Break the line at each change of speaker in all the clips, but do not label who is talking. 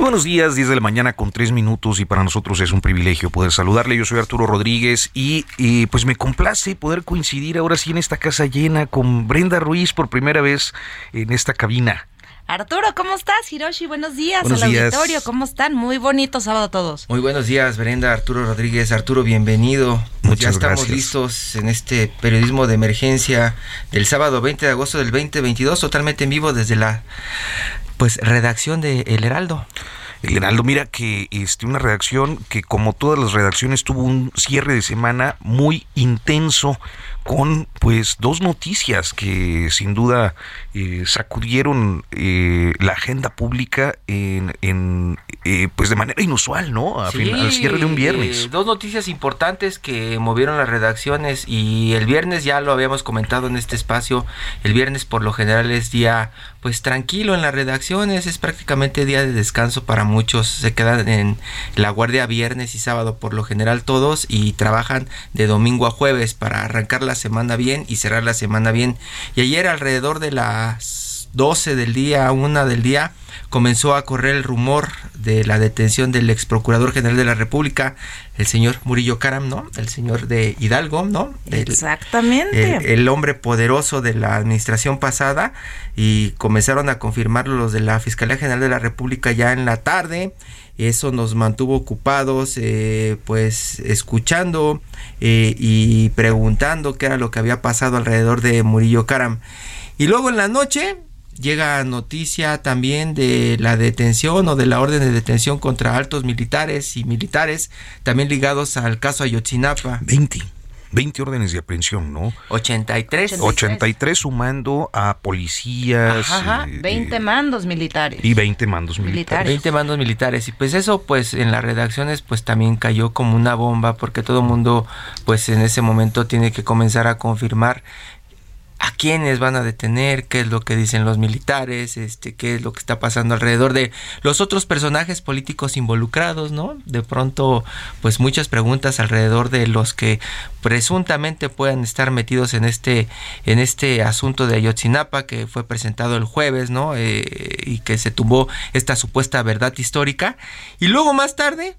Buenos días, 10 de la mañana con 3 minutos y para nosotros es un privilegio poder saludarle. Yo soy Arturo Rodríguez y, y, pues me complace poder coincidir ahora sí en esta casa llena con Brenda Ruiz por primera vez en esta cabina.
Arturo, ¿cómo estás? Hiroshi, buenos días
Buenos
al
días.
auditorio. ¿Cómo están? Muy bonito sábado a todos.
Muy buenos días, Brenda, Arturo Rodríguez. Arturo, bienvenido. Pues ya
Muchas
estamos
gracias.
listos en este periodismo de emergencia del sábado 20 de agosto del 2022, totalmente en vivo desde la pues redacción de El Heraldo.
El Heraldo, mira que este, una redacción que como todas las redacciones tuvo un cierre de semana muy intenso con pues dos noticias que sin duda eh, sacudieron eh, la agenda pública en, en, eh, pues de manera inusual, ¿no? A fin- al cierre de un viernes.
eh, dos noticias importantes que movieron las redacciones y el viernes ya lo habíamos comentado en este espacio. El viernes por lo general es día pues tranquilo en las redacciones, es prácticamente día de descanso para muchos. Se quedan en la guardia viernes y sábado por lo general todos y trabajan de domingo a jueves para arrancar la semana bien y cerrar la semana bien. Y ayer alrededor de las 12 del día, una del día, comenzó a correr el rumor de la detención del ex procurador general de la República, el señor Murillo Caram, ¿no? El señor de Hidalgo, ¿no? El-
Exactamente.
el, el hombre poderoso de la administración pasada y comenzaron a confirmarlo los de la Fiscalía General de la República ya en la tarde. Eso nos mantuvo ocupados, eh, pues escuchando eh, y preguntando qué era lo que había pasado alrededor de Murillo Karam. Y luego en la noche llega noticia también de la detención o de la orden de detención contra altos militares y militares también ligados al caso Ayotzinapa.
20, 20 órdenes de aprehensión, ¿no?
83.
83 sumando a policías
Ajá,
eh,
20
eh,
mandos militares.
y 20 mandos militares.
20 mandos militares y pues eso pues en las redacciones pues también cayó como una bomba porque todo el mundo pues en ese momento tiene que comenzar a confirmar a quiénes van a detener, qué es lo que dicen los militares, este, qué es lo que está pasando alrededor de los otros personajes políticos involucrados, ¿no? De pronto, pues muchas preguntas alrededor de los que presuntamente puedan estar metidos en este, en este asunto de Ayotzinapa que fue presentado el jueves, ¿no? Eh, y que se tumbó esta supuesta verdad histórica. Y luego más tarde,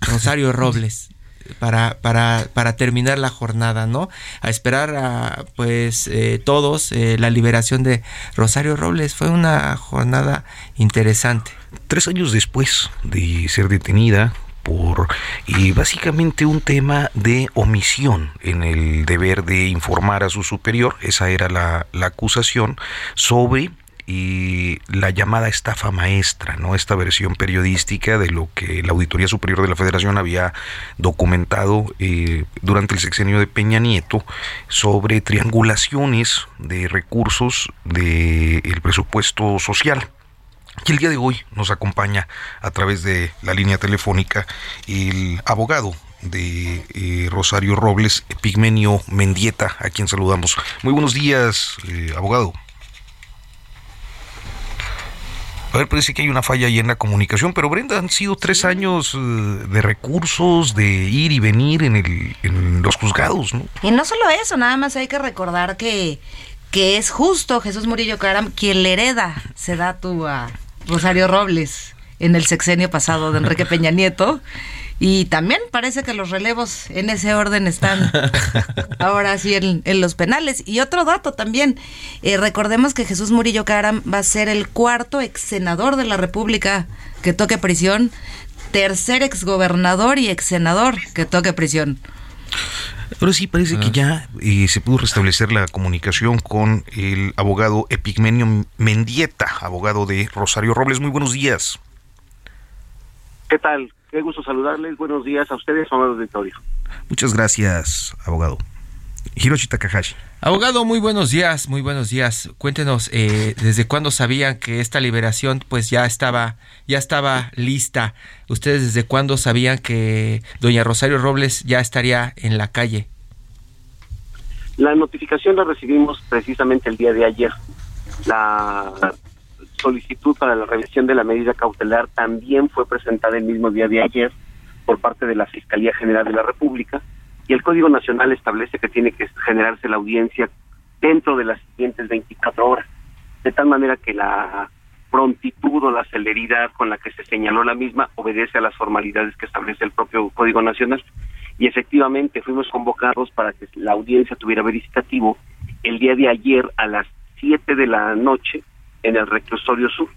Rosario Robles para, para, para terminar la jornada, ¿no? A esperar a, pues, eh, todos eh, la liberación de Rosario Robles. Fue una jornada interesante.
Tres años después de ser detenida por eh, básicamente un tema de omisión en el deber de informar a su superior, esa era la, la acusación, sobre y la llamada estafa maestra, ¿no? Esta versión periodística de lo que la Auditoría Superior de la Federación había documentado eh, durante el sexenio de Peña Nieto sobre triangulaciones de recursos del presupuesto social. Y el día de hoy nos acompaña a través de la línea telefónica el abogado de eh, Rosario Robles, Pigmenio Mendieta, a quien saludamos. Muy buenos días, eh, abogado. A ver, parece que hay una falla ahí en la comunicación, pero Brenda, han sido tres años eh, de recursos, de ir y venir en, el, en los juzgados, ¿no?
Y no solo eso, nada más hay que recordar que, que es justo Jesús Murillo Caram quien le hereda Sedatu a Rosario Robles en el sexenio pasado de Enrique Peña Nieto. Y también parece que los relevos en ese orden están ahora sí en, en los penales. Y otro dato también, eh, recordemos que Jesús Murillo Caram va a ser el cuarto ex senador de la República que toque prisión, tercer ex gobernador y ex senador que toque prisión.
Ahora sí parece que ya eh, se pudo restablecer la comunicación con el abogado Epigmenio Mendieta, abogado de Rosario Robles. Muy buenos días.
¿Qué tal? Qué gusto saludarles. Buenos días a ustedes, amados auditorio.
Muchas gracias, abogado. Hiroshi Takahashi.
Abogado, muy buenos días, muy buenos días. Cuéntenos, eh, ¿desde cuándo sabían que esta liberación pues ya estaba, ya estaba lista? ¿Ustedes desde cuándo sabían que doña Rosario Robles ya estaría en la calle?
La notificación la recibimos precisamente el día de ayer. La solicitud para la revisión de la medida cautelar también fue presentada el mismo día de ayer por parte de la Fiscalía General de la República y el Código Nacional establece que tiene que generarse la audiencia dentro de las siguientes 24 horas, de tal manera que la prontitud o la celeridad con la que se señaló la misma obedece a las formalidades que establece el propio Código Nacional. Y efectivamente fuimos convocados para que la audiencia tuviera verificativo el día de ayer a las 7 de la noche en el reclusorio sur.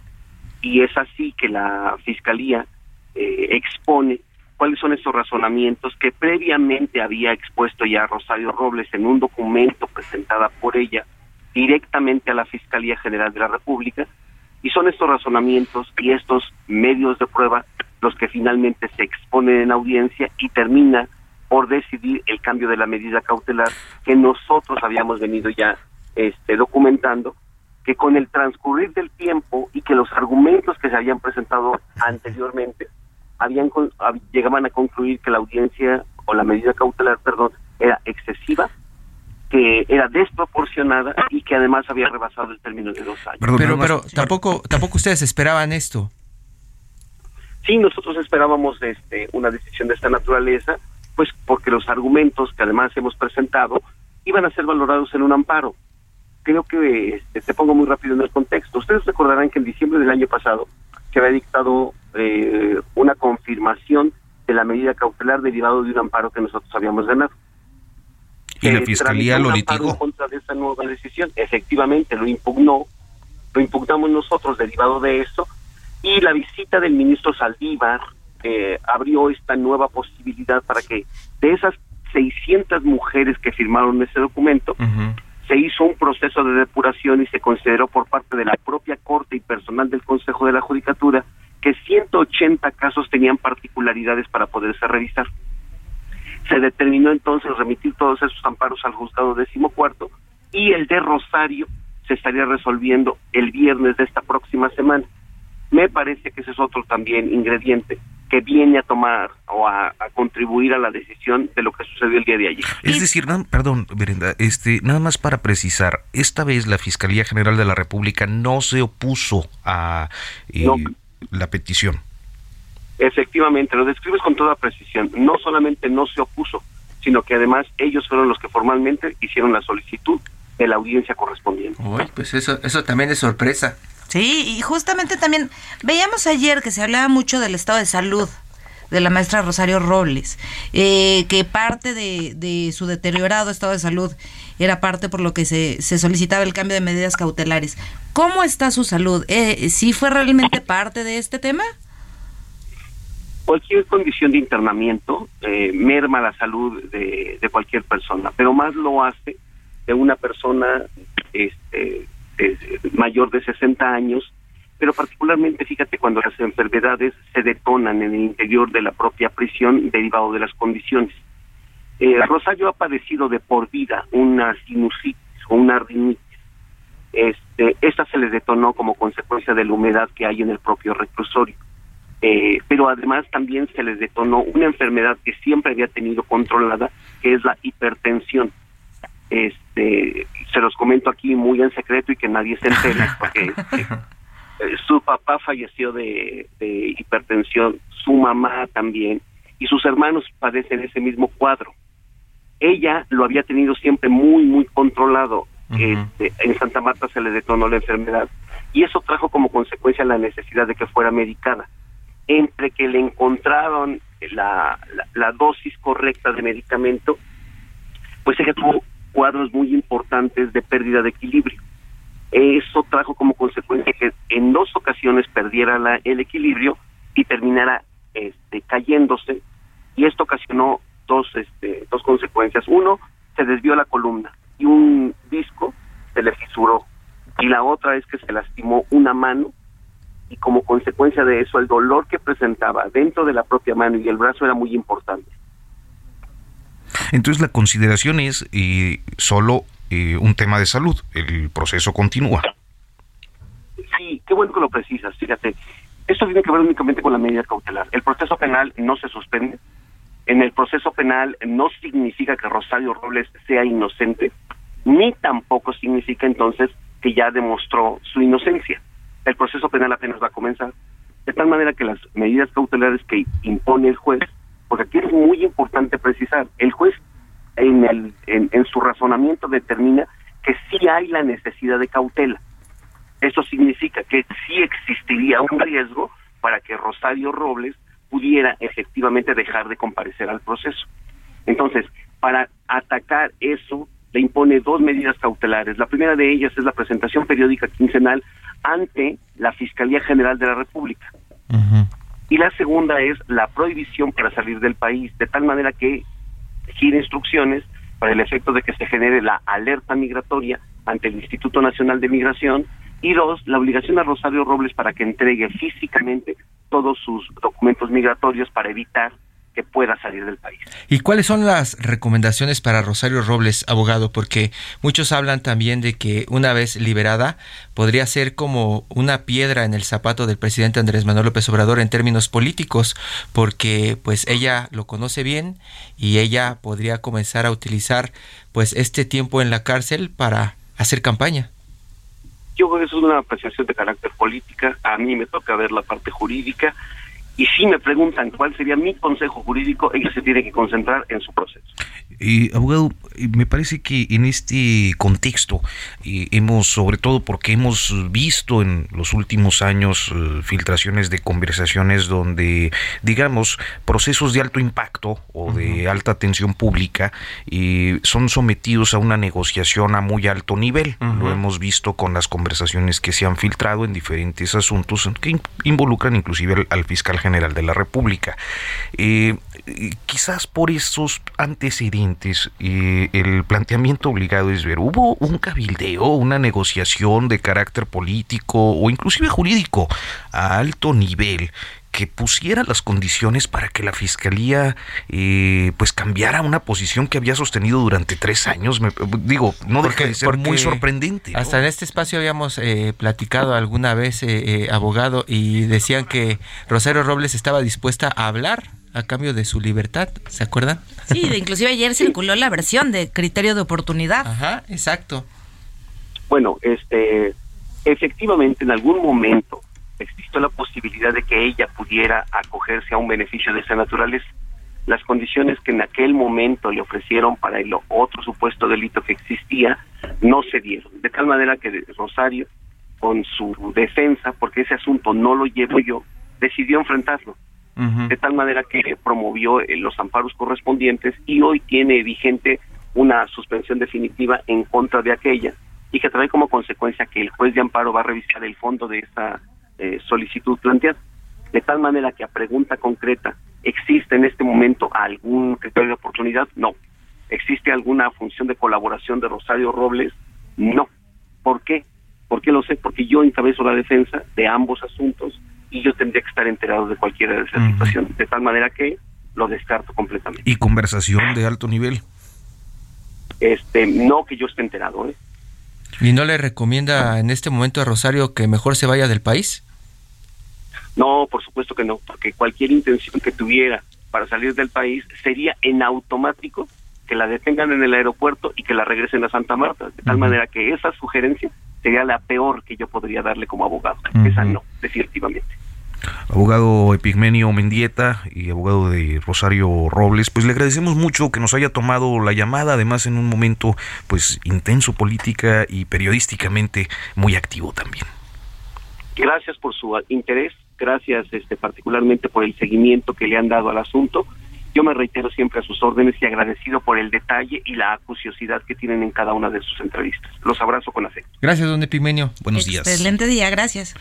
Y es así que la Fiscalía eh, expone cuáles son esos razonamientos que previamente había expuesto ya Rosario Robles en un documento presentada por ella directamente a la Fiscalía General de la República y son estos razonamientos y estos medios de prueba los que finalmente se exponen en audiencia y termina por decidir el cambio de la medida cautelar que nosotros habíamos venido ya este, documentando que con el transcurrir del tiempo y que los argumentos que se habían presentado anteriormente habían llegaban a concluir que la audiencia o la medida cautelar, perdón, era excesiva, que era desproporcionada y que además había rebasado el término de dos años.
pero, pero tampoco, tampoco ustedes esperaban esto.
Sí, nosotros esperábamos este, una decisión de esta naturaleza, pues porque los argumentos que además hemos presentado iban a ser valorados en un amparo. Creo que este, te pongo muy rápido en el contexto. Ustedes recordarán que en diciembre del año pasado se había dictado eh, una confirmación de la medida cautelar derivado de un amparo que nosotros habíamos ganado.
¿Y la fiscalía lo litigó?
En contra de esa nueva decisión. Efectivamente, lo impugnó, lo impugnamos nosotros derivado de eso, y la visita del ministro Saldívar eh, abrió esta nueva posibilidad para que de esas 600 mujeres que firmaron ese documento, se hizo un proceso de depuración y se consideró por parte de la propia Corte y personal del Consejo de la Judicatura que 180 casos tenían particularidades para poderse revisar. Se determinó entonces remitir todos esos amparos al juzgado decimocuarto y el de Rosario se estaría resolviendo el viernes de esta próxima semana. Me parece que ese es otro también ingrediente que viene a tomar o a, contribuir a la decisión de lo que sucedió el día de ayer.
Es decir, perdón, Brenda, este, nada más para precisar, esta vez la Fiscalía General de la República no se opuso a eh, la petición.
Efectivamente, lo describes con toda precisión. No solamente no se opuso, sino que además ellos fueron los que formalmente hicieron la solicitud de la audiencia correspondiente.
pues eso, eso también es sorpresa.
Sí, y justamente también veíamos ayer que se hablaba mucho del estado de salud de la maestra Rosario Robles, eh, que parte de, su deteriorado estado de salud era parte por lo que se, solicitaba el cambio de medidas cautelares. ¿Cómo está su salud? Eh, ¿Sí fue realmente parte de este tema?
Cualquier condición de internamiento eh, merma la salud de, de cualquier persona, pero más lo hace de una persona este, mayor de 60 años, pero particularmente fíjate cuando las enfermedades se detonan en el interior de la propia prisión derivado de las condiciones. Eh, Rosario ha padecido de por vida una sinusitis o una rinitis. Este, esta se le detonó como consecuencia de la humedad que hay en el propio reclusorio. Eh, pero además también se les detonó una enfermedad que siempre había tenido controlada, que es la hipertensión. Este, se los comento aquí muy en secreto y que nadie se entere, porque eh, su papá falleció de, hipertensión, su mamá también, y sus hermanos padecen ese mismo cuadro. Ella lo había tenido siempre muy, muy controlado. Este, en Santa Marta se le detonó la enfermedad y eso trajo como consecuencia la necesidad de que fuera medicada. Entre que le encontraron la, la, la dosis correcta de medicamento, pues ella tuvo cuadros muy importantes de pérdida de equilibrio. Eso trajo como consecuencia que en dos ocasiones perdiera la, el equilibrio y terminara este, cayéndose y esto ocasionó dos, este, dos consecuencias. Uno, se desvió la columna y un disco se le fisuró y la otra es que se lastimó una mano y como consecuencia de eso el dolor que presentaba dentro de la propia mano y el brazo era muy importante.
Entonces la consideración es eh, solo eh, un tema de salud, el proceso continúa.
Sí, qué bueno que lo precisas, fíjate. Esto tiene que ver únicamente con la medida cautelar. El proceso penal no se suspende. En el proceso penal no significa que Rosario Robles sea inocente, ni tampoco significa entonces que ya demostró su inocencia. El proceso penal apenas va a comenzar. De tal manera que las medidas cautelares que impone el juez, porque aquí es muy importante precisar, el juez en, el, en, su razonamiento determina que sí hay la necesidad de cautela. Eso significa que sí existiría un riesgo para que Rosario Robles pudiera efectivamente dejar de comparecer al proceso. Entonces, para atacar eso, le impone dos medidas cautelares. La primera de ellas es la presentación periódica quincenal ante la Fiscalía General de la República. Y la segunda es la prohibición para salir del país, de tal manera que gira instrucciones para el efecto de que se genere la alerta migratoria ante el Instituto Nacional de Migración. Y dos, la obligación a Rosario Robles para que entregue físicamente todos sus documentos migratorios para evitar que pueda salir del país.
¿Y cuáles son las recomendaciones para Rosario Robles, abogado? Porque muchos hablan también de que una vez liberada podría ser como una piedra en el zapato del presidente Andrés Manuel López Obrador en términos políticos, porque pues ella lo conoce bien y ella podría comenzar a utilizar pues este tiempo en la cárcel para hacer campaña.
Yo creo que eso es una apreciación de carácter política. A mí me toca ver la parte jurídica y si me preguntan cuál sería mi consejo jurídico, ella se tiene que concentrar en su proceso.
Eh, abogado, me parece que en este contexto eh, hemos, sobre todo porque hemos visto en los últimos años eh, filtraciones de conversaciones donde, digamos, procesos de alto impacto o de alta atención pública son sometidos a una negociación a muy alto nivel. Lo hemos visto con las conversaciones que se han filtrado en diferentes asuntos que involucran inclusive al, fiscal general General de la República. Eh, quizás por esos antecedentes, eh, el planteamiento obligado es ver, ¿hubo un cabildeo, una negociación de carácter político o inclusive jurídico a alto nivel que pusiera las condiciones para que la fiscalía eh, pues cambiara una posición que había sostenido durante tres años me, digo no deja de ser muy sorprendente
hasta en este espacio habíamos eh, platicado alguna vez eh, abogado y decían que Rosario Robles estaba dispuesta a hablar a cambio de su libertad se acuerdan
sí de inclusive ayer circuló la versión de criterio de oportunidad.
Ajá exacto.
Bueno este efectivamente en algún momento existió la posibilidad de que ella pudiera acogerse a un beneficio de esa naturaleza. Las condiciones que en aquel momento le ofrecieron para el otro supuesto delito que existía no se dieron. De tal manera que Rosario, con su defensa, porque ese asunto no lo llevo yo, decidió enfrentarlo. De tal manera que promovió eh, los amparos correspondientes y hoy tiene vigente una suspensión definitiva en contra de aquella y que trae como consecuencia que el juez de amparo va a revisar el fondo de esa eh, solicitud planteada. De tal manera que a pregunta concreta, ¿existe en este momento algún criterio de oportunidad? No. ¿Existe alguna función de colaboración de Rosario Robles? No. ¿Por qué? ¿Por qué lo sé? Porque yo encabezo la defensa de ambos asuntos y yo tendría que estar enterado de cualquiera de esas situaciones. De tal manera que lo descarto completamente.
¿Y conversación de alto nivel?
Este, no que yo esté enterado, ¿eh?
¿Y no le recomienda en este momento a Rosario que mejor se vaya del país?
No, por supuesto que no, porque cualquier intención que tuviera para salir del país sería en automático que la detengan en el aeropuerto y que la regresen a Santa Marta, de tal manera que esa sugerencia sería la peor que yo podría darle como abogado. Esa no, definitivamente.
Abogado Epigmenio Mendieta y abogado de Rosario Robles, pues le agradecemos mucho que nos haya tomado la llamada, además en un momento pues intenso política y periodísticamente muy activo también.
Gracias por su interés, gracias este particularmente por el seguimiento que le han dado al asunto yo me reitero siempre a sus órdenes y agradecido por el detalle y la acuciosidad que tienen en cada una de sus entrevistas. Los abrazo con afecto.
Gracias, don Epimenio.
Buenos días.
Excelente día, gracias.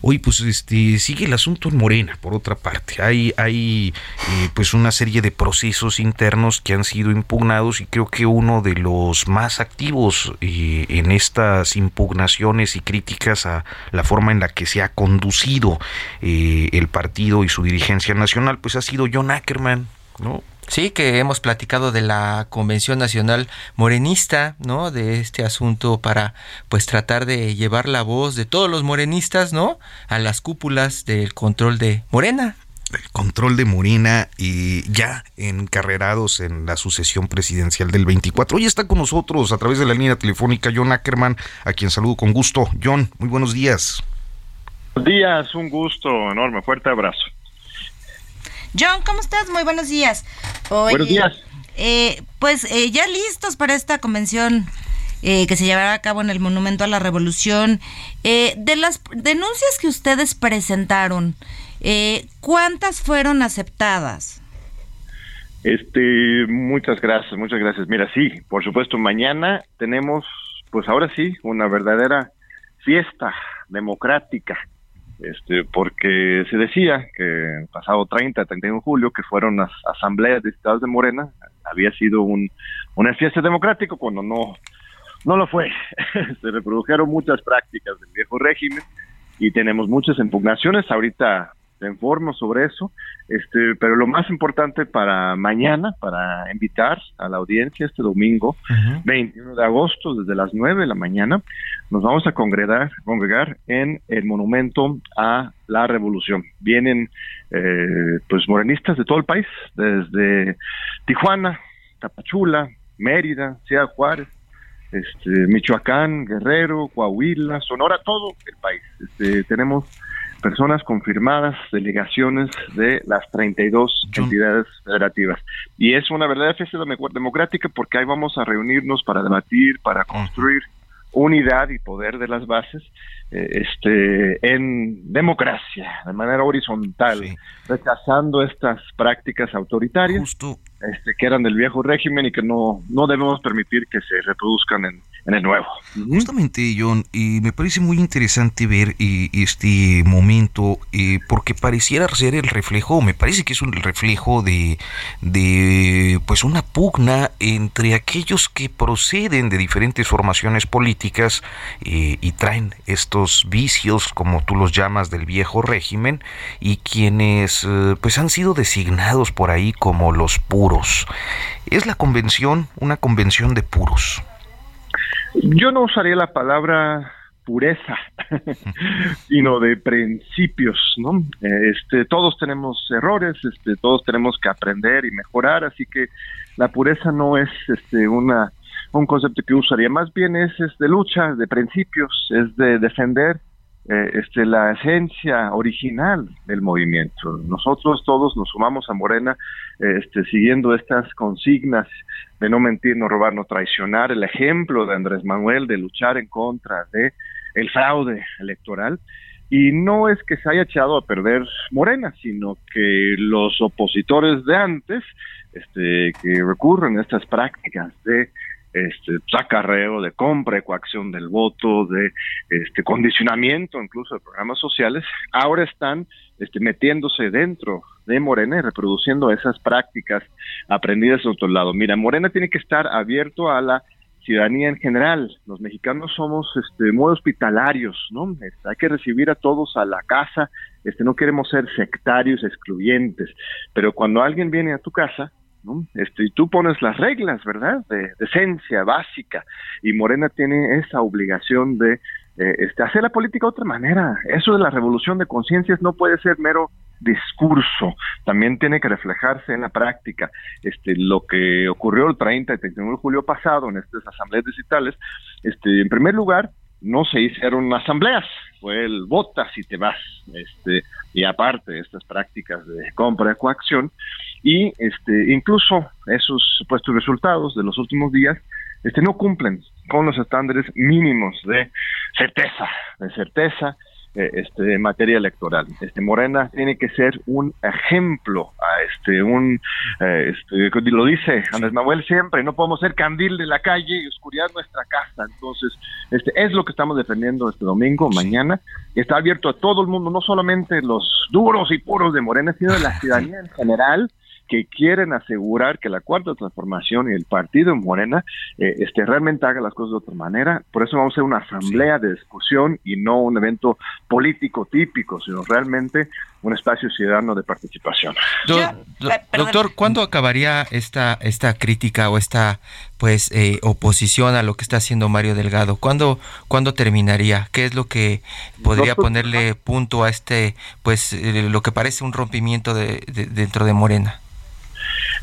Hoy, pues, este, sigue el asunto en Morena, por otra parte. Hay, hay eh, pues, una serie de procesos internos que han sido impugnados y creo que uno de los más activos eh, en estas impugnaciones y críticas a la forma en la que se ha conducido eh, el partido y su dirigencia nacional, pues ha sido John Ackerman, ¿no?
Sí, que hemos platicado de la Convención Nacional Morenista, ¿no? De este asunto para pues tratar de llevar la voz de todos los morenistas, ¿no? A las cúpulas del control de Morena
el control de Morena y ya encarrerados en la sucesión presidencial del 24. Hoy está con nosotros a través de la línea telefónica John Ackerman, a quien saludo con gusto. John, muy buenos días.
Buenos días, un gusto enorme, fuerte abrazo.
John, ¿cómo estás? Muy buenos días.
buenos días.
Eh, pues eh, ya listos para esta convención eh, que se llevará a cabo en el Monumento a la Revolución. de las denuncias que ustedes presentaron, eh, ¿Cuántas fueron aceptadas?
Este, muchas gracias, muchas gracias. Mira, sí, por supuesto, mañana tenemos, pues ahora sí, una verdadera fiesta democrática, este, porque se decía que pasado 30, 31 de julio, que fueron las asambleas de estados de Morena, había sido un, una fiesta democrática cuando no, no lo fue. se reprodujeron muchas prácticas del viejo régimen y tenemos muchas impugnaciones. Ahorita te informo sobre eso, este, pero lo más importante para mañana, para invitar a la audiencia este domingo, 21 de agosto, desde las 9 de la mañana, nos vamos a congregar, congregar en el monumento a la revolución. Vienen eh, pues morenistas de todo el país, desde Tijuana, Tapachula, Mérida, Ciudad Juárez, este, Michoacán, Guerrero, Coahuila, Sonora, todo el país. Este, tenemos personas confirmadas, delegaciones de las 32 entidades federativas. Y es una verdadera fiesta democrática porque ahí vamos a reunirnos para debatir, para construir unidad y poder de las bases eh, este en democracia de manera horizontal rechazando estas prácticas autoritarias este, que eran del viejo régimen y que no no debemos permitir que se reproduzcan en, en el nuevo.
Justamente, John, y me parece muy interesante ver eh, este momento, eh, porque pareciera ser el reflejo, me parece que es un reflejo de, de pues una pugna entre aquellos que proceden de diferentes formaciones políticas eh, y traen estos vicios, como tú los llamas, del viejo régimen, y quienes pues han sido designados por ahí como los puros. Es la convención, una convención de puros.
Yo no usaría la palabra pureza, sino de principios, ¿no? Este, todos tenemos errores, este, todos tenemos que aprender y mejorar, así que la pureza no es este, una un concepto que usaría, más bien es, es de lucha, de principios, es de defender eh, este, la esencia original del movimiento. Nosotros todos nos sumamos a Morena este, siguiendo estas consignas de no mentir, no robar, no traicionar, el ejemplo de Andrés Manuel de luchar en contra de el fraude electoral. Y no es que se haya echado a perder Morena, sino que los opositores de antes, este, que recurren a estas prácticas de este sacarreo, de compra coacción del voto, de este condicionamiento incluso de programas sociales, ahora están este, metiéndose dentro de Morena y reproduciendo esas prácticas aprendidas de otro lado. Mira, Morena tiene que estar abierto a la ciudadanía en general. Los mexicanos somos este, muy hospitalarios, ¿no? Este, hay que recibir a todos a la casa, este, no queremos ser sectarios, excluyentes, pero cuando alguien viene a tu casa, este, y tú pones las reglas, ¿verdad? De, esencia básica. Y Morena tiene esa obligación de eh, este, hacer la política de otra manera. Eso de la revolución de conciencias no puede ser mero discurso, también tiene que reflejarse en la práctica. Este, lo que ocurrió el 30 y 31 de julio pasado en estas asambleas digitales, este, en primer lugar, no se hicieron asambleas, fue el vota si te vas, este, y aparte estas prácticas de compra y coacción, y este, incluso esos supuestos resultados de los últimos días este, no cumplen con los estándares mínimos de certeza, de certeza eh, este, en materia electoral. Este Morena tiene que ser un ejemplo a este un eh, este, lo dice Andrés Manuel siempre, no podemos ser candil de la calle y oscuridad nuestra casa. Entonces, este es lo que estamos defendiendo este domingo, mañana. Está abierto a todo el mundo, no solamente los duros y puros de Morena, sino de la ciudadanía en general que quieren asegurar que la cuarta transformación y el partido en Morena eh, este, realmente haga las cosas de otra manera. Por eso vamos a hacer una asamblea de discusión y no un evento político típico, sino realmente un espacio ciudadano de participación.
Eh, doctor, ¿cuándo acabaría esta, esta crítica o esta pues eh, oposición a lo que está haciendo Mario Delgado? ¿Cuándo, ¿Cuándo terminaría? ¿Qué es lo que podría ponerle punto a este, pues eh, lo que parece un rompimiento de, dentro de Morena?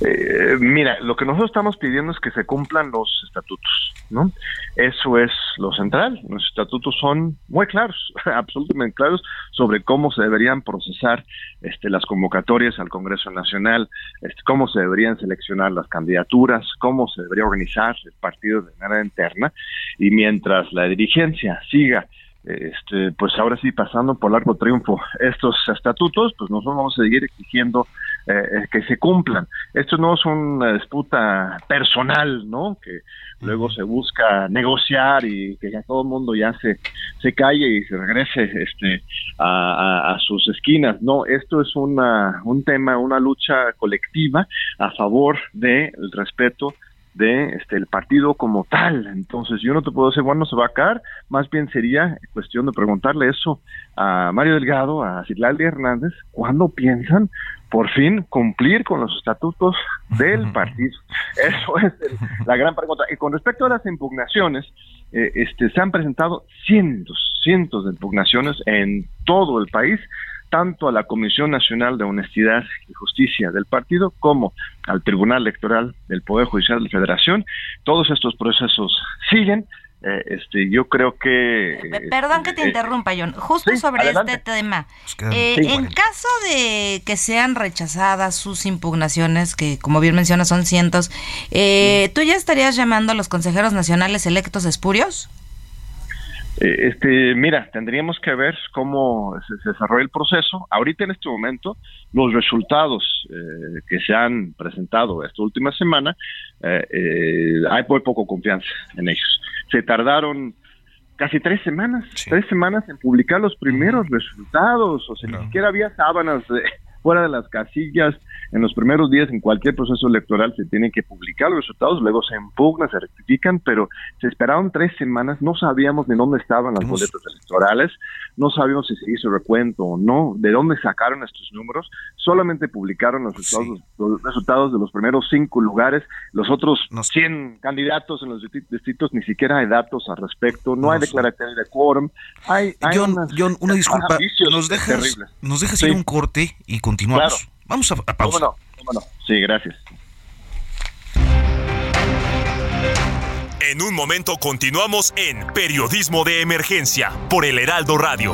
Eh, mira, lo que nosotros estamos pidiendo es que se cumplan los estatutos, ¿no? Eso es lo central. Los estatutos son muy claros, absolutamente claros sobre cómo se deberían procesar este, las convocatorias al Congreso Nacional, este, cómo se deberían seleccionar las candidaturas, cómo se debería organizar el partido de manera interna. Y mientras la dirigencia siga este, pues ahora sí pasando por largo triunfo estos estatutos, pues nosotros vamos a seguir exigiendo eh, que se cumplan. Esto no es una disputa personal, ¿no? Que luego se busca negociar y que ya todo el mundo ya se, se calle y se regrese este, a, a, sus esquinas. No, esto es una, un tema, una lucha colectiva a favor del respeto de este el partido como tal. Entonces yo no te puedo decir cuándo se va a caer, más bien sería cuestión de preguntarle eso a Mario Delgado, a Citlali Hernández, cuándo piensan por fin cumplir con los estatutos del partido. Eso es la gran pregunta. Y con respecto a las impugnaciones, eh, este, se han presentado cientos, cientos de impugnaciones en todo el país tanto a la Comisión Nacional de Honestidad y Justicia del partido como al Tribunal Electoral del Poder Judicial de la Federación. Todos estos procesos siguen. Eh, este, yo creo que...
Perdón que te eh, interrumpa, John. Justo sobre este tema. Eh, en caso de que sean rechazadas sus impugnaciones, que como bien menciona son cientos, ¿tú ya estarías llamando a los consejeros nacionales electos espurios?
Eh, este, mira, tendríamos que ver cómo se, desarrolla el proceso. Ahorita en este momento, los resultados eh, que se han presentado esta última semana, eh, hay muy poco confianza en ellos. Se tardaron casi tres semanas, tres semanas en publicar los primeros resultados, o sea, ni siquiera había sábanas de, fuera de las casillas. En los primeros días, en cualquier proceso electoral, se tienen que publicar los resultados, luego se impugnan, se rectifican, pero se esperaron tres semanas, no sabíamos de dónde estaban las boletas electorales, no sabíamos si se hizo recuento o no, de dónde sacaron estos números, solamente publicaron los resultados, los resultados de los primeros cinco lugares, los otros 100 candidatos en los distritos ni siquiera hay datos al respecto, no, hay declaratoria de quórum, hay,
John, una disculpa, nos dejas, nos dejas ir un corte y continuamos. Vamos a, pausa.
no? no? Sí, gracias.
En un momento continuamos en Periodismo de Emergencia por el Heraldo Radio.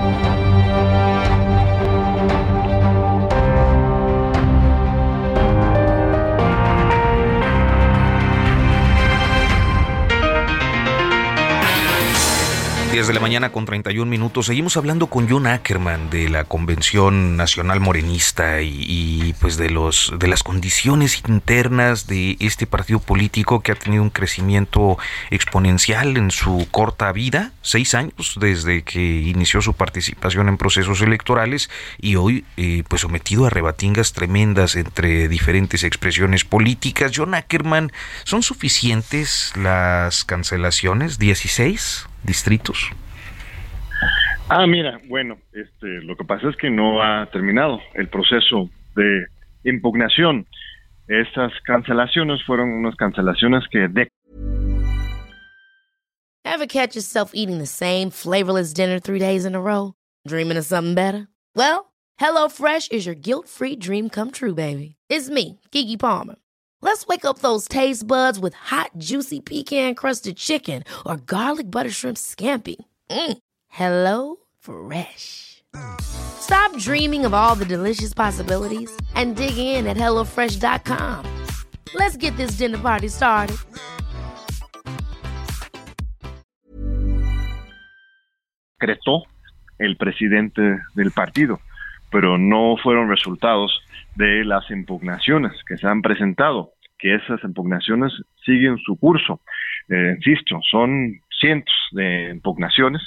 10 de la mañana con 31 minutos. Seguimos hablando con John Ackerman de la Convención Nacional Morenista y, pues de los de las condiciones internas de este partido político que ha tenido un crecimiento exponencial en su corta vida, seis años desde que inició su participación en procesos electorales y hoy eh, pues sometido a rebatingas tremendas entre diferentes expresiones políticas. John Ackerman, ¿son suficientes las cancelaciones? ¿16? Distritos?
Ah, mira, bueno, este, lo que pasa es que no ha terminado el proceso de impugnación. Estas cancelaciones fueron unas cancelaciones que de
Ever catch yourself eating the same flavorless dinner three days in a row? Dreaming of something better? Well, HelloFresh is your guilt-free dream come true, baby. It's me, Kiki Palmer. Let's wake up those taste buds with hot, juicy pecan crusted chicken or garlic butter shrimp scampi. Mm. Hello Fresh. Stop dreaming of all the delicious possibilities and dig in at HelloFresh.com. Let's get this dinner party started.
Decretó el presidente del partido, pero no fueron resultados de las impugnaciones que se han presentado, que esas impugnaciones siguen su curso. Eh, insisto, son cientos de impugnaciones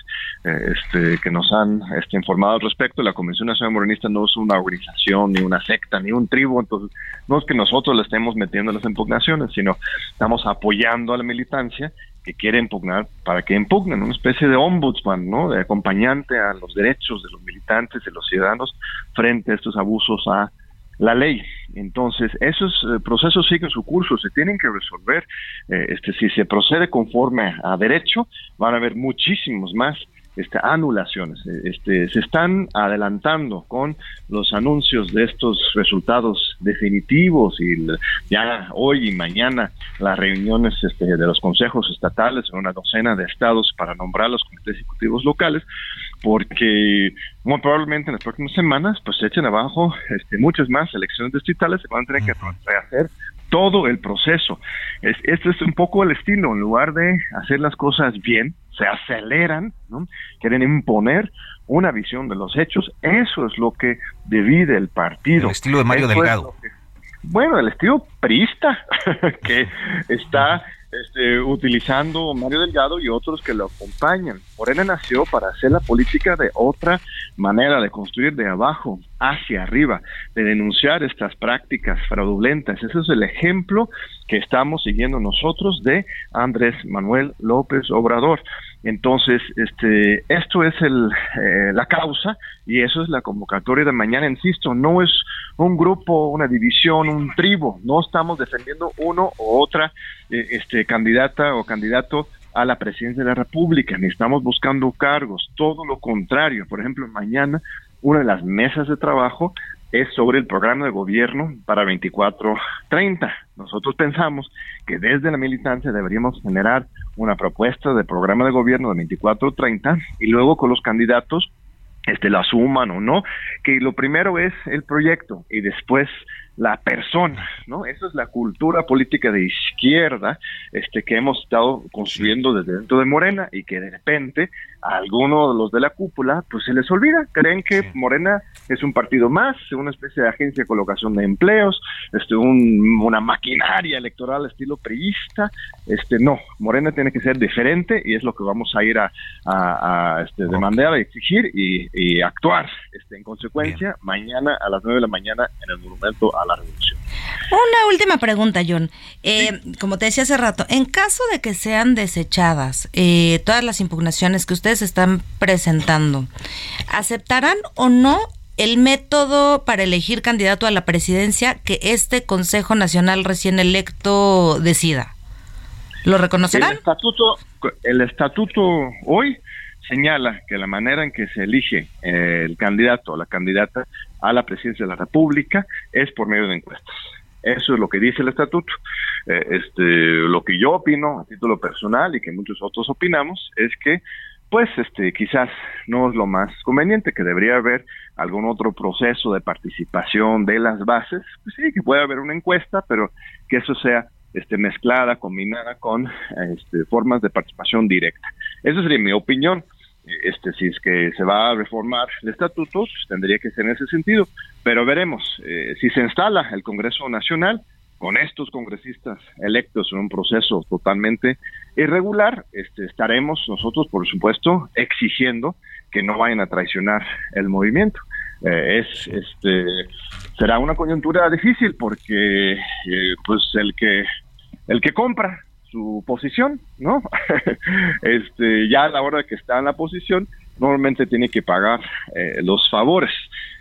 eh, este, que nos han este, informado al respecto. La Convención Nacional Morenista no es una organización, ni una secta, ni un tribu, entonces no es que nosotros le estemos metiendo las impugnaciones, sino estamos apoyando a la militancia que quiere impugnar para que impugnen, una especie de ombudsman, ¿no? de acompañante a los derechos de los militantes, de los ciudadanos, frente a estos abusos a la ley. Entonces, esos eh, procesos siguen su curso, se tienen que resolver. Eh, este, si se procede conforme a derecho, van a haber muchísimos más este, anulaciones. Eh, este, se están adelantando con los anuncios de estos resultados definitivos y ya hoy y mañana las reuniones este, de los consejos estatales en una docena de estados para nombrar los comités ejecutivos locales, porque muy probablemente en las próximas semanas pues se echen abajo este, muchas más elecciones distritales, se van a tener que rehacer todo el proceso. Es, este es un poco el estilo, en lugar de hacer las cosas bien, se aceleran, ¿no? quieren imponer una visión de los hechos, eso es lo que divide el partido.
El estilo de Mario Delgado.
bueno, el estilo priista que está este, utilizando Mario Delgado y otros que lo acompañan. Morena nació para hacer la política de otra manera, de construir de abajo hacia arriba, de denunciar estas prácticas fraudulentas. Ese es el ejemplo que estamos siguiendo nosotros de Andrés Manuel López Obrador. Entonces, este, esto es el, eh, la causa y eso es la convocatoria de mañana. Insisto, no es un grupo, una división, un tribu. No estamos defendiendo uno o otra eh, este, candidata o candidato a la presidencia de la República, ni estamos buscando cargos, todo lo contrario. Por ejemplo, mañana una de las mesas de trabajo es sobre el programa de gobierno para 24-30. Nosotros pensamos que desde la militancia deberíamos generar una propuesta de programa de gobierno de 24-30 y luego con los candidatos este, la suman o no, que lo primero es el proyecto y después la persona, ¿no? Esa es la cultura política de izquierda este, que hemos estado construyendo desde dentro de Morena y que de repente a algunos de los de la cúpula pues se les olvida, creen que Morena es un partido más, una especie de agencia de colocación de empleos, este, un, una maquinaria electoral estilo priista, este, no, Morena tiene que ser diferente y es lo que vamos a ir a, a, este, demandar, a exigir y, y actuar este, en consecuencia mañana a las 9 de la mañana en el monumento a la revolución.
Una última pregunta, John. Eh, Como te decía hace rato, en caso de que sean desechadas eh, todas las impugnaciones que ustedes están presentando, ¿aceptarán o no el método para elegir candidato a la presidencia que este Consejo Nacional recién electo decida? ¿Lo reconocerán?
El estatuto, el estatuto hoy señala que la manera en que se elige eh, el candidato o la candidata a la presidencia de la República es por medio de encuestas. Eso es lo que dice el estatuto. Eh, este, lo que yo opino a título personal y que muchos otros opinamos es que pues este quizás no es lo más conveniente que debería haber algún otro proceso de participación de las bases pues sí que puede haber una encuesta pero que eso sea este mezclada combinada con este, formas de participación directa esa sería mi opinión este si es que se va a reformar el estatuto pues, tendría que ser en ese sentido pero veremos eh, si se instala el Congreso Nacional con estos congresistas electos en un proceso totalmente irregular, este, estaremos nosotros, por supuesto, exigiendo que no vayan a traicionar el movimiento. Eh, es, este, será una coyuntura difícil porque, eh, pues, el que, el que compra su posición, ¿no? este, ya a la hora que está en la posición, normalmente tiene que pagar eh, los favores.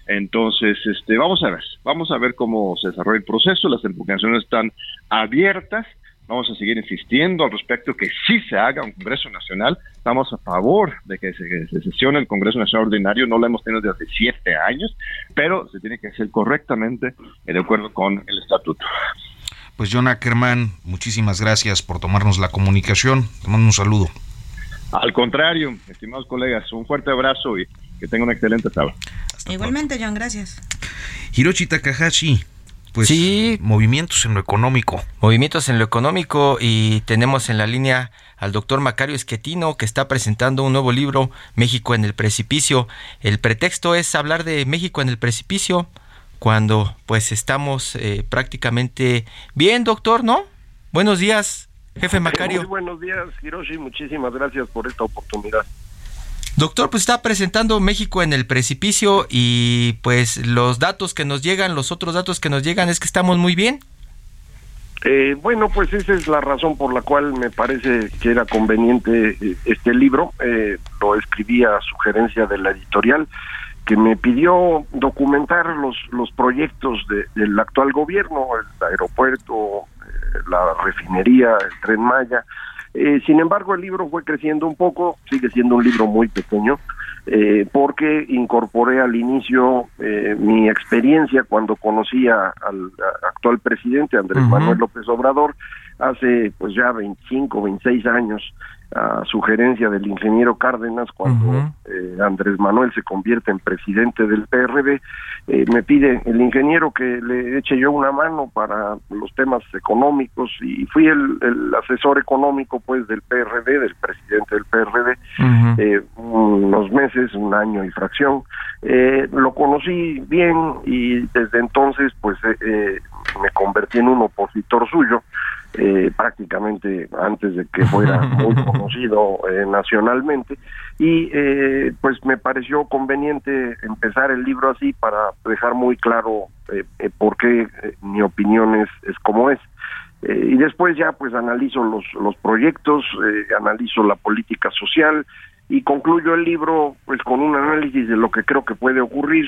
Entonces, este, vamos a ver, vamos a ver cómo se desarrolla el proceso, las impugnaciones están abiertas, vamos a seguir insistiendo al respecto que sí se haga un Congreso Nacional, estamos a favor de que se, se sesione el Congreso Nacional Ordinario, no lo hemos tenido desde siete años, pero se tiene que hacer correctamente de acuerdo con el estatuto.
Pues John Ackerman, muchísimas gracias por tomarnos la comunicación, te mando un saludo.
Al contrario, estimados colegas, un fuerte abrazo y que tengan una excelente tarde.
Igualmente, John, gracias.
Hiroshi Takahashi, pues
Sí.
movimientos en lo económico.
movimientos en lo económico y tenemos en la línea al doctor Macario Esquetino que está presentando un nuevo libro, México en el precipicio. El pretexto es hablar de México en el precipicio cuando pues estamos eh, prácticamente bien, doctor, ¿no? Buenos días, jefe Macario.
Muy buenos días, Hiroshi. Muchísimas gracias por esta oportunidad.
Doctor, pues está presentando México en el precipicio y pues los datos que nos llegan, los otros datos que nos llegan es que estamos muy bien.
Eh, bueno, pues esa es la razón por la cual me parece que era conveniente eh, este libro. Eh, lo escribí a sugerencia de la editorial que me pidió documentar los, los proyectos de- del actual gobierno, el aeropuerto, eh, la refinería, el tren Maya. Eh, sin embargo, el libro fue creciendo un poco, sigue siendo un libro muy pequeño, eh, porque incorporé al inicio eh, mi experiencia cuando conocí a- al a- actual presidente Andrés. Manuel López Obrador hace pues ya 25, 26 años a sugerencia del ingeniero Cárdenas cuando eh, Andrés Manuel se convierte en presidente del PRD eh, me pide el ingeniero que le eche yo una mano para los temas económicos y fui el, el asesor económico pues del PRD del presidente del PRD eh, unos meses, un año y fracción. Eh, lo conocí bien y desde entonces pues eh, eh, me convertí en un opositor suyo, eh, prácticamente antes de que fuera muy conocido eh, nacionalmente y eh, pues me pareció conveniente empezar el libro así para dejar muy claro eh, eh, por qué eh, mi opinión es, es como es. Y después ya pues analizo los, los proyectos, eh, analizo la política social y concluyo el libro pues con un análisis de lo que creo que puede ocurrir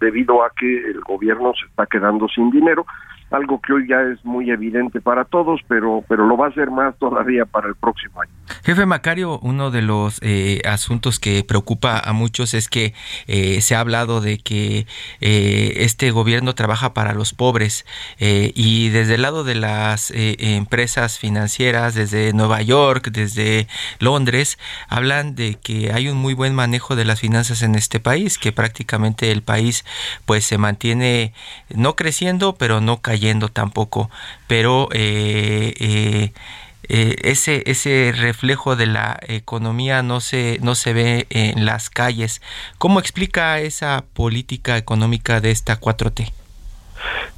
debido a que el gobierno se está quedando sin dinero, algo que hoy ya es muy evidente para todos, pero pero lo va a ser más todavía para el próximo año.
Jefe Macario, uno de los eh, asuntos que preocupa a muchos es que eh, se ha hablado de que eh, este gobierno trabaja para los pobres eh, y desde el lado de las eh, empresas financieras, desde Nueva York, desde Londres, hablan de que hay un muy buen manejo de las finanzas en este país, que prácticamente el país pues se mantiene no creciendo, pero no cayendo tampoco, pero eh, eh, eh, ese ese reflejo de la economía no se no se ve en las calles. ¿Cómo explica esa política económica de esta 4T?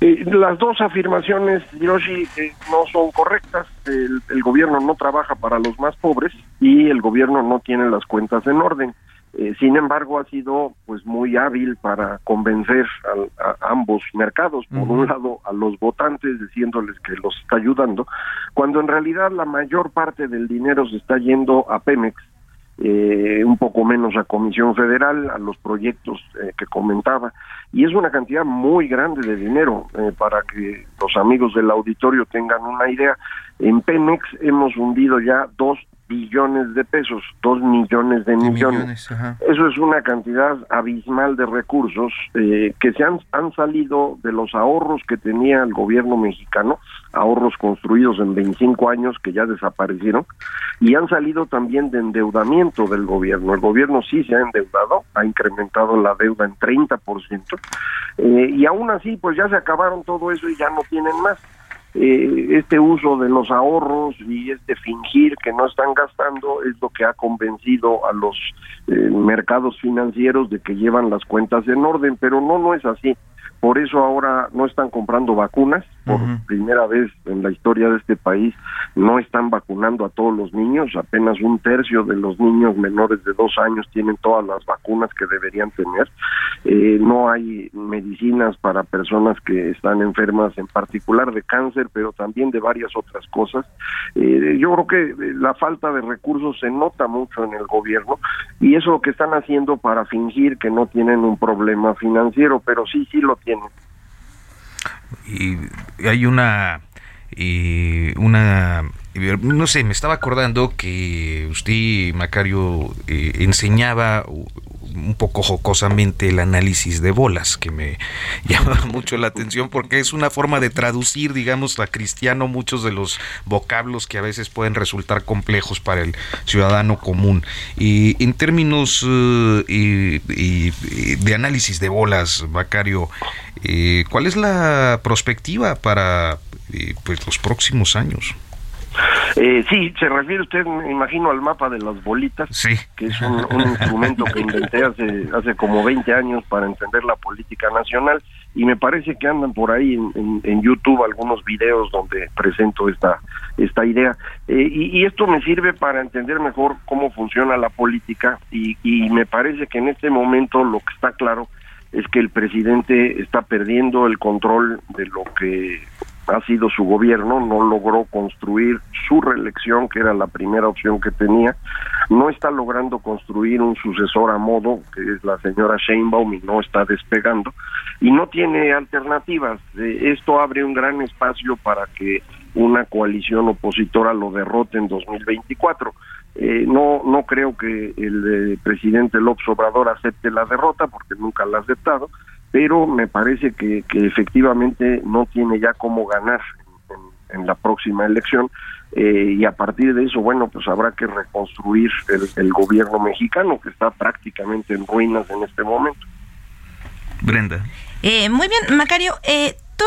Eh, las dos afirmaciones, Hiroshi, eh, no son correctas. El, el gobierno no trabaja para los más pobres y el gobierno no tiene las cuentas en orden. Eh, sin embargo, ha sido pues muy hábil para convencer al- a, ambos mercados. Por un lado, a los votantes diciéndoles que los está ayudando, cuando en realidad la mayor parte del dinero se está yendo a Pemex, eh, un poco menos a Comisión Federal, a los proyectos eh, que comentaba. Y es una cantidad muy grande de dinero eh, para que los amigos del auditorio tengan una idea. En Pemex hemos hundido ya dos billones de pesos, dos millones de millones. Eso es una cantidad abismal de recursos eh, que se han, han salido de los ahorros que tenía el gobierno mexicano, ahorros construidos en 25 años que ya desaparecieron, y han salido también de endeudamiento del gobierno. El gobierno sí se ha endeudado, ha incrementado la deuda en 30%, eh, y aún así pues ya se acabaron todo eso y ya no tienen más eh, este uso de los ahorros y este fingir que no están gastando es lo que ha convencido a los eh, mercados financieros de que llevan las cuentas en orden, pero no, no es así. Por eso ahora no están comprando vacunas, por primera vez en la historia de este país no están vacunando a todos los niños, apenas un tercio de los niños menores de dos años tienen todas las vacunas que deberían tener. Eh, no hay medicinas para personas que están enfermas, en particular de cáncer, pero también de varias otras cosas. Eh, yo creo que eh, la falta de recursos se nota mucho en el gobierno y eso es lo que están haciendo para fingir que no tienen un problema financiero, pero sí, sí lo tienen.
Y hay una eh, una no sé me estaba acordando que usted Macario eh, enseñaba un poco jocosamente el análisis de bolas, que me llama mucho la atención porque es una forma de traducir, digamos, a cristiano muchos de los vocablos que a veces pueden resultar complejos para el ciudadano común. Y en términos eh, de análisis de bolas, Macario, eh, ¿cuál es la perspectiva para eh, pues, los próximos años?
Eh, sí, se refiere usted, me imagino, al mapa de las bolitas, que es un, instrumento que inventé hace, hace como 20 años para entender la política nacional y me parece que andan por ahí en, YouTube algunos videos donde presento esta, esta idea. Eh, y, esto me sirve para entender mejor cómo funciona la política y, y me parece que en este momento lo que está claro es que el presidente está perdiendo el control de lo que ha sido su gobierno, no logró construir su reelección, que era la primera opción que tenía, no está logrando construir un sucesor a modo, que es la señora Sheinbaum, y no está despegando, y no tiene alternativas. Eh, esto abre un gran espacio para que una coalición opositora lo derrote en 2024. Eh, no, no creo que el eh, presidente López Obrador acepte la derrota, porque nunca la ha aceptado, pero me parece que, que efectivamente no tiene ya cómo ganar en, la próxima elección eh, y a partir de eso, bueno, pues habrá que reconstruir el, gobierno mexicano que está prácticamente en ruinas en este momento.
Brenda.
Eh, muy bien, Macario. Eh, tú,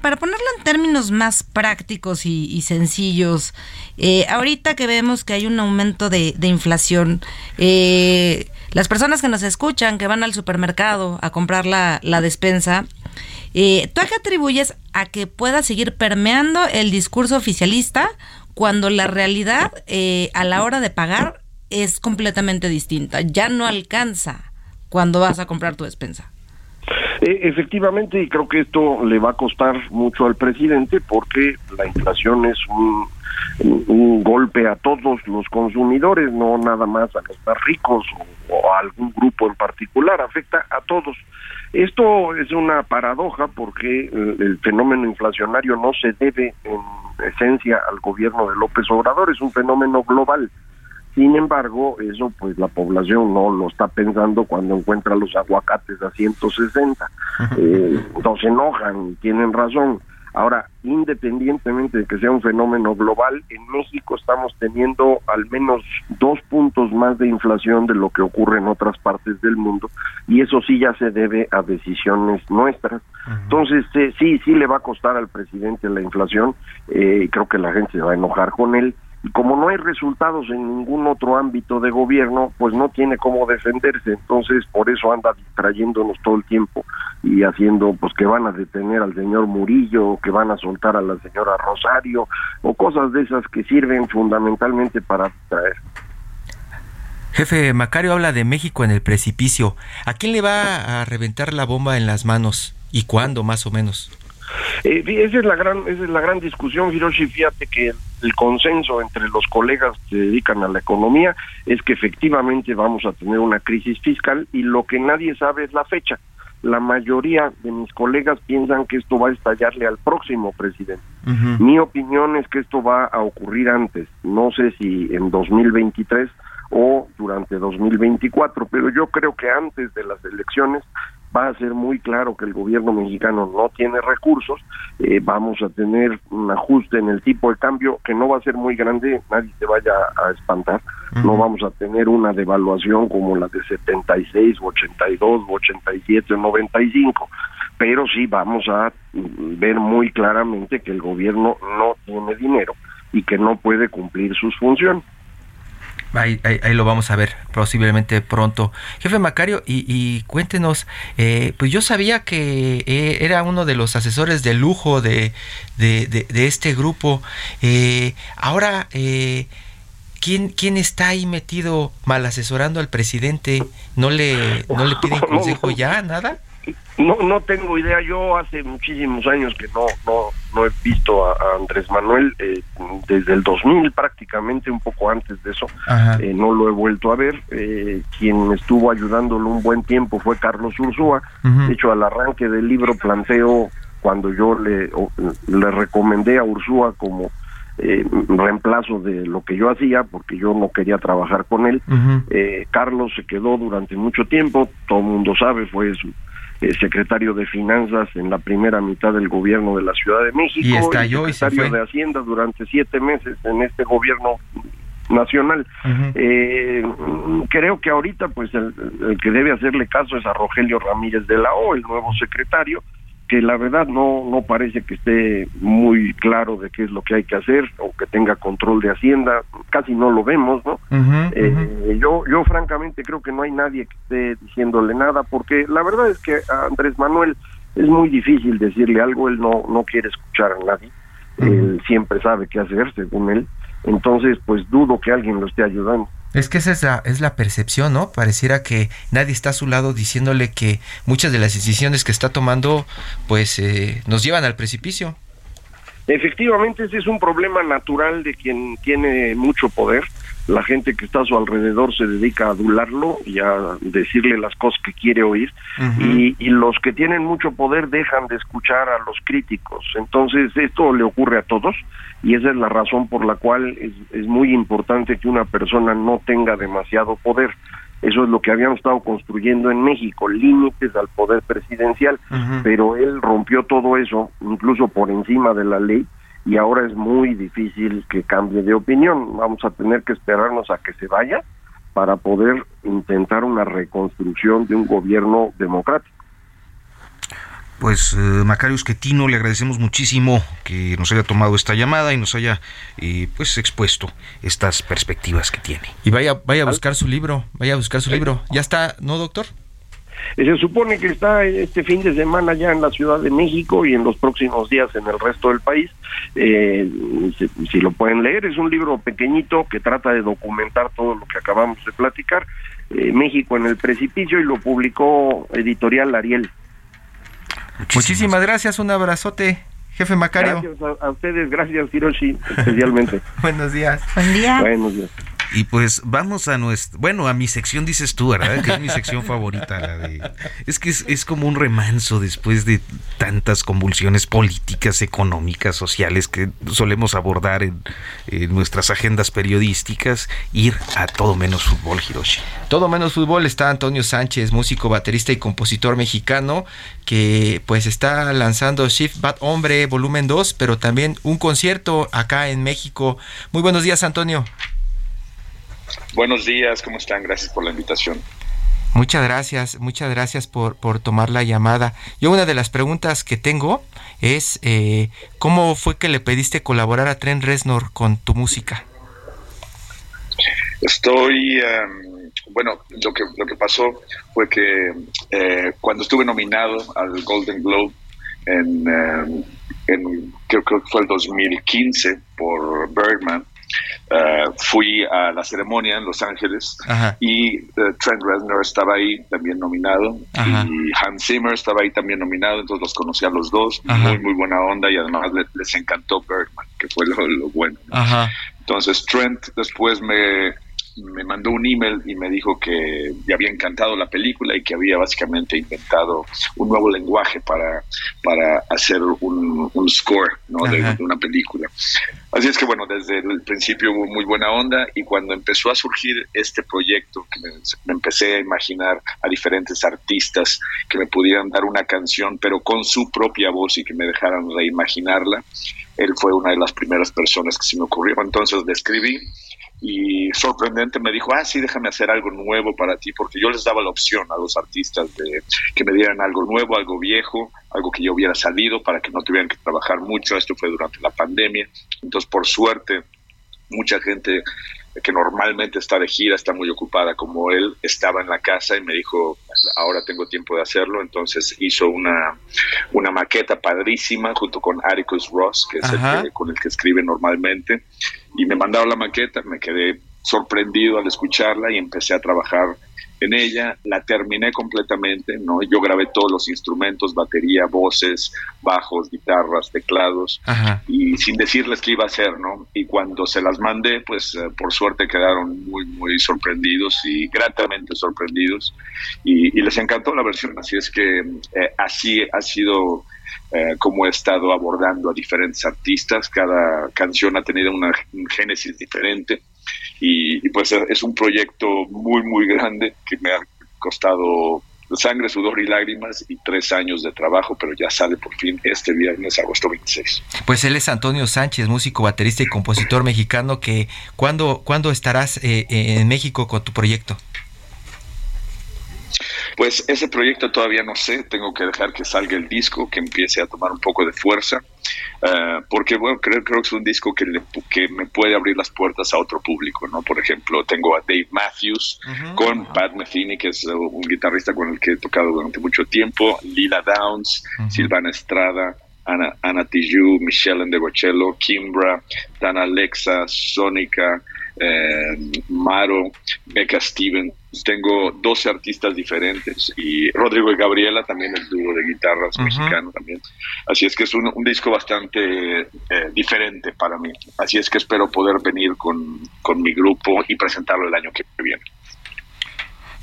para ponerlo en términos más prácticos y, sencillos, ahorita que vemos que hay un aumento de, inflación, eh, las personas que nos escuchan, que van al supermercado a comprar la, despensa, eh, ¿tú a qué atribuyes a que pueda seguir permeando el discurso oficialista cuando la realidad eh, a la hora de pagar es completamente distinta? Ya no alcanza cuando vas a comprar tu despensa.
Eh, efectivamente, y creo que esto le va a costar mucho al presidente porque la inflación es un un golpe a todos los consumidores, no nada más a los más ricos o, a algún grupo en particular, afecta a todos. Esto es una paradoja porque el, fenómeno inflacionario no se debe en esencia al gobierno de López Obrador, es un fenómeno global. Sin embargo, eso pues la población no lo está pensando cuando encuentra los aguacates a 160. Eh, no se enojan, tienen razón Ahora, independientemente de que sea un fenómeno global, en México estamos teniendo al menos dos puntos más de inflación de lo que ocurre en otras partes del mundo y eso sí ya se debe a decisiones nuestras. Entonces, eh, sí, sí le va a costar al presidente la inflación, eh, creo que la gente se va a enojar con él como no hay resultados en ningún otro ámbito de gobierno, pues no tiene cómo defenderse, entonces por eso anda distrayéndonos todo el tiempo y haciendo pues que van a detener al señor Murillo, que van a soltar a la señora Rosario o cosas de esas que sirven fundamentalmente para distraer.
Jefe, Macario habla de México en el precipicio. ¿A quién le va a reventar la bomba en las manos y cuándo más o menos?
Eh, esa es la gran esa es la gran discusión, Hiroshi. Fíjate que el consenso entre los colegas que se dedican a la economía es que efectivamente vamos a tener una crisis fiscal y lo que nadie sabe es la fecha. La mayoría de mis colegas piensan que esto va a estallarle al próximo presidente. Mi opinión es que esto va a ocurrir antes. No sé si en 2023 o durante 2024, pero yo creo que antes de las elecciones va a ser muy claro que el gobierno mexicano no tiene recursos, eh, vamos a tener un ajuste en el tipo de cambio que no va a ser muy grande, nadie se vaya a espantar, no vamos a tener una devaluación como la de 76, 82, 87, 95, pero sí vamos a ver muy claramente que el gobierno no tiene dinero y que no puede cumplir sus funciones.
Ahí, lo vamos a ver posiblemente pronto. Jefe Macario, y, cuéntenos, eh, pues yo sabía que eh, era uno de los asesores de lujo de, de, este grupo. Eh, ahora, ¿quién, ¿quién está ahí metido mal asesorando al presidente? ¿No le, no le piden consejo ya, nada?
No, no tengo idea. Yo hace muchísimos años que no, no, no he visto a, Andrés Manuel eh, desde el 2000 prácticamente, un poco antes de eso. Eh, no lo he vuelto a ver. Eh, quien estuvo ayudándolo un buen tiempo fue Carlos Ursúa. De hecho, al arranque del libro planteo cuando yo le, le recomendé a Ursúa como eh, reemplazo de lo que yo hacía, porque yo no quería trabajar con él. Eh, Carlos se quedó durante mucho tiempo, todo el mundo sabe, fue su eh, secretario de Finanzas en la primera mitad del gobierno de la Ciudad de México.
Y estalló y,
secretario de Hacienda durante siete meses en este gobierno nacional. creo que ahorita pues el, el, que debe hacerle caso es a Rogelio Ramírez de la O, el nuevo secretario, que la verdad no no parece que esté muy claro de qué es lo que hay que hacer o que tenga control de hacienda casi no lo vemos no eh, yo yo francamente creo que no hay nadie que esté diciéndole nada porque la verdad es que a Andrés Manuel es muy difícil decirle algo él no no quiere escuchar a nadie él siempre sabe qué hacer según él. Entonces pues dudo que alguien lo esté ayudando
es que esa es la, es la percepción, ¿no? Pareciera que nadie está a su lado diciéndole que muchas de las decisiones que está tomando, pues, eh, nos llevan al precipicio.
Efectivamente, ese es un problema natural de quien tiene mucho poder. La gente que está a su alrededor se dedica a adularlo y a decirle las cosas que quiere oír. y, y los que tienen mucho poder dejan de escuchar a los críticos. Entonces, esto le ocurre a todos y esa es la razón por la cual es, es muy importante que una persona no tenga demasiado poder. Eso es lo que habíamos estado construyendo en México, límites al poder presidencial, pero él rompió todo eso, incluso por encima de la ley, y ahora es muy difícil que cambie de opinión. Vamos a tener que esperarnos a que se vaya para poder intentar una reconstrucción de un gobierno democrático.
Pues eh, Macarius Quetino, le agradecemos muchísimo que nos haya tomado esta llamada y nos haya eh, pues expuesto estas perspectivas que tiene.
Y vaya, vaya a buscar su libro, vaya a buscar su libro. ¿Ya está, no, doctor?
Se supone que está este fin de semana ya en la Ciudad de México y en los próximos días en el resto del país. Eh, si, si, lo pueden leer, es un libro pequeñito que trata de documentar todo lo que acabamos de platicar. Eh, México en el precipicio y lo publicó Editorial Ariel.
Muchísimas, Muchísimas gracias, un abrazote, jefe Macario.
Gracias a, a ustedes, gracias Hiroshi, especialmente.
Buenos días.
Buen día.
Buenos días.
Y pues vamos a nuestra, bueno, a mi sección dices tú, ¿verdad? Que es mi sección favorita, la de... Es que es, como un remanso después de tantas convulsiones políticas, económicas, sociales que solemos abordar en, en nuestras agendas periodísticas, ir a todo menos fútbol, Hiroshi.
Todo menos fútbol está Antonio Sánchez, músico, baterista y compositor mexicano, que pues está lanzando Shift Bad Hombre volumen 2, pero también un concierto acá en México. Muy buenos días, Antonio.
Buenos días, ¿cómo están? Gracias por la invitación.
Muchas gracias, muchas gracias por, por tomar la llamada. Yo una de las preguntas que tengo es, eh, ¿cómo fue que le pediste colaborar a Trent Reznor con tu música?
Estoy, um, bueno, lo que, lo que pasó fue que eh, cuando estuve nominado al Golden Globe en, um, en creo que fue el 2015 por Birdman, Uh, fui a la ceremonia en Los Ángeles Ajá. y uh, Trent Reznor estaba ahí también nominado Ajá. y Hans Zimmer estaba ahí también nominado, entonces los conocí a los dos, Ajá. muy muy buena onda y además les, les encantó Birdman, que fue lo, lo bueno. Entonces Trent después me, me mandó un email y me dijo que le había encantado la película y que había básicamente inventado un nuevo lenguaje para, para hacer un, un score ¿no? de, de, una película. Así es que bueno, desde el principio hubo muy buena onda y cuando empezó a surgir este proyecto, que me, me empecé a imaginar a diferentes artistas que me pudieran dar una canción, pero con su propia voz y que me dejaran reimaginarla, él fue una de las primeras personas que se me ocurrió. Entonces le escribí y sorprendente me dijo, ah, sí, déjame hacer algo nuevo para ti, porque yo les daba la opción a los artistas de que me dieran algo nuevo, algo viejo, algo que yo hubiera salido para que no tuvieran que trabajar mucho. Esto fue durante la pandemia. Entonces, por suerte, mucha gente que normalmente está de gira, está muy ocupada como él, estaba en la casa y me dijo, ahora tengo tiempo de hacerlo, entonces hizo una, una maqueta padrísima junto con Atticus Ross, que es el que, con el que escribe normalmente, y me mandaron la maqueta, me quedé sorprendido al escucharla y empecé a trabajar en ella, la terminé completamente, ¿no? Yo grabé todos los instrumentos, batería, voces, bajos, guitarras, teclados, Ajá. y sin decirles qué iba a hacer, ¿no? Y cuando se las mandé, pues eh, por suerte quedaron muy, muy sorprendidos y gratamente sorprendidos, y, y les encantó la versión, así es que eh, así ha sido eh, cómo he estado abordando a diferentes artistas. Cada canción ha tenido una, un génesis diferente y, y, pues es un proyecto muy, muy grande que me ha costado sangre, sudor y lágrimas y tres años de trabajo, pero ya sale por fin este viernes, agosto 26.
Pues él es Antonio Sánchez, músico, baterista y compositor mexicano, que ¿cuándo, ¿cuándo estarás eh, en México con tu proyecto?
Pues ese proyecto todavía no sé, tengo que dejar que salga el disco, que empiece a tomar un poco de fuerza, uh, porque bueno, creo, creo que es un disco que, le, que me puede abrir las puertas a otro público, ¿no? Por ejemplo, tengo a Dave Matthews uh -huh. con Pat Metheny, que es un guitarrista con el que he tocado durante mucho tiempo, Lila Downs, uh -huh. Silvana Estrada, Ana, Ana Tijoux, Michelle Endegocello, Kimbra, Dana Alexa, Sónica, eh, Maro, Becca Stevens. Tengo 12 artistas diferentes y Rodrigo y Gabriela también el dúo de guitarras uh -huh. mexicano también. Así es que es un, un disco bastante eh, diferente para mí. Así es que espero poder venir con, con mi grupo y presentarlo el año que viene.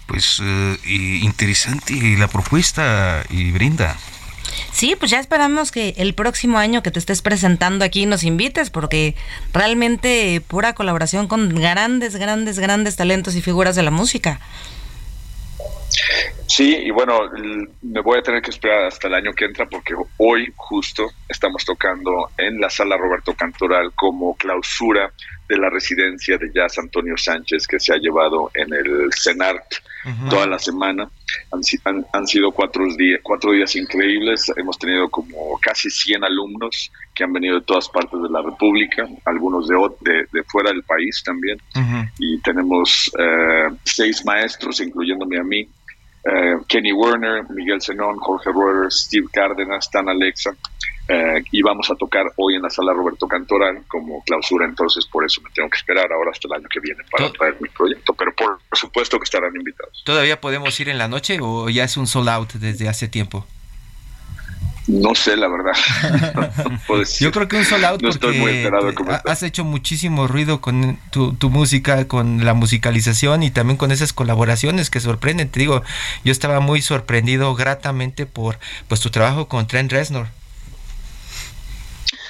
Pues eh, interesante la propuesta y Brinda.
Sí, pues ya esperamos que el próximo año que te estés presentando aquí nos invites, porque realmente pura colaboración con grandes, grandes, grandes talentos y figuras de la música.
Sí, y bueno, me voy a tener que esperar hasta el año que entra porque hoy justo estamos tocando en la sala Roberto Cantoral como clausura de la residencia de jazz Antonio Sánchez que se ha llevado en el CENART uh -huh. toda la semana. Han, han, han, sido cuatro días, cuatro días increíbles. Hemos tenido como casi 100 alumnos que han venido de todas partes de la República, algunos de, de, de fuera del país también. Uh -huh. Y tenemos eh, seis maestros, incluyéndome a mí. Uh, Kenny Werner, Miguel Zenón, Jorge Reuters, Steve Cárdenas, Tan Alexa, uh, y vamos a tocar hoy en la sala Roberto Cantoral como clausura, entonces por eso me tengo que esperar ahora hasta el año que viene para traer mi proyecto, pero por, por supuesto que estarán invitados.
¿Todavía podemos ir en la noche o ya es un sold out desde hace tiempo?
No sé, la verdad.
no Yo creo que un solo out
no estoy muy enterado de cómo
has hecho muchísimo ruido con tu, tu, música, con la musicalización y también con esas colaboraciones que sorprenden. Te digo, yo estaba muy sorprendido gratamente por pues tu trabajo con Trent Reznor.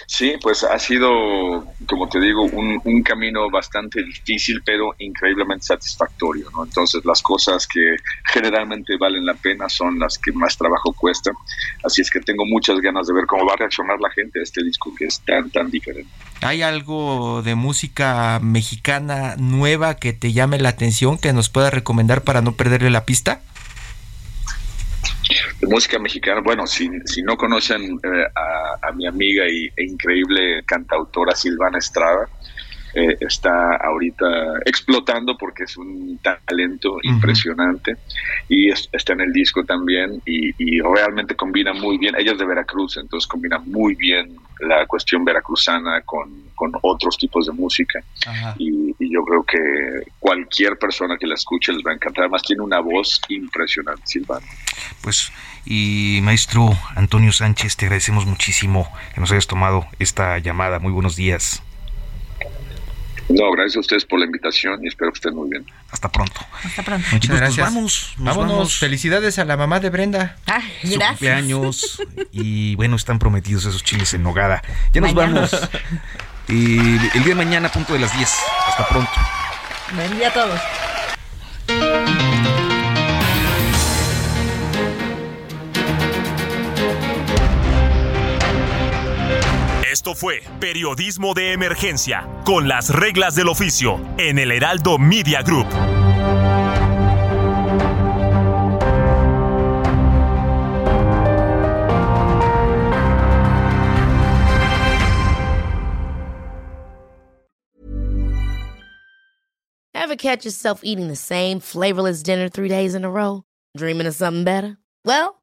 Sí, pues ha sido, como te digo, un, un, camino bastante difícil, pero increíblemente satisfactorio, ¿no? Entonces, las cosas que generalmente valen la pena son las que más trabajo cuestan. Así es que tengo muchas ganas de ver cómo va a reaccionar la gente a este disco que es tan, tan diferente.
¿Hay algo de música mexicana nueva que te llame la atención, que nos pueda recomendar para no perderle la pista?
De música mexicana. Bueno, si, si no conocen eh, a, a, mi amiga y, e increíble cantautora Silvana Estrada, eh, está ahorita explotando porque es un talento uh -huh. impresionante y es, está en el disco también y, y, realmente combina muy bien, ella es de Veracruz, entonces combina muy bien la cuestión veracruzana con, con otros tipos de música y, y, yo creo que cualquier persona que la escuche les va a encantar, además tiene una voz impresionante, Silvana.
Pues y maestro Antonio Sánchez, te agradecemos muchísimo que nos hayas tomado esta llamada. Muy buenos días.
No, gracias a ustedes por la invitación y espero que estén muy bien.
Hasta pronto.
Hasta pronto.
Muchas
pues,
gracias.
Pues vamos,
vámonos. vamos. Felicidades a la mamá de Brenda.
Ah,
Su cumpleaños. y bueno, están prometidos esos chiles en nogada. Ya nos mañana. vamos. Y el día de mañana, a punto de las 10. Hasta pronto.
Buen día a todos.
Esto fue Periodismo de Emergencia, con las reglas del oficio, en el Heraldo Media Group.
Ever catch yourself eating the same flavorless dinner three days in a row? Dreaming of something better? Well,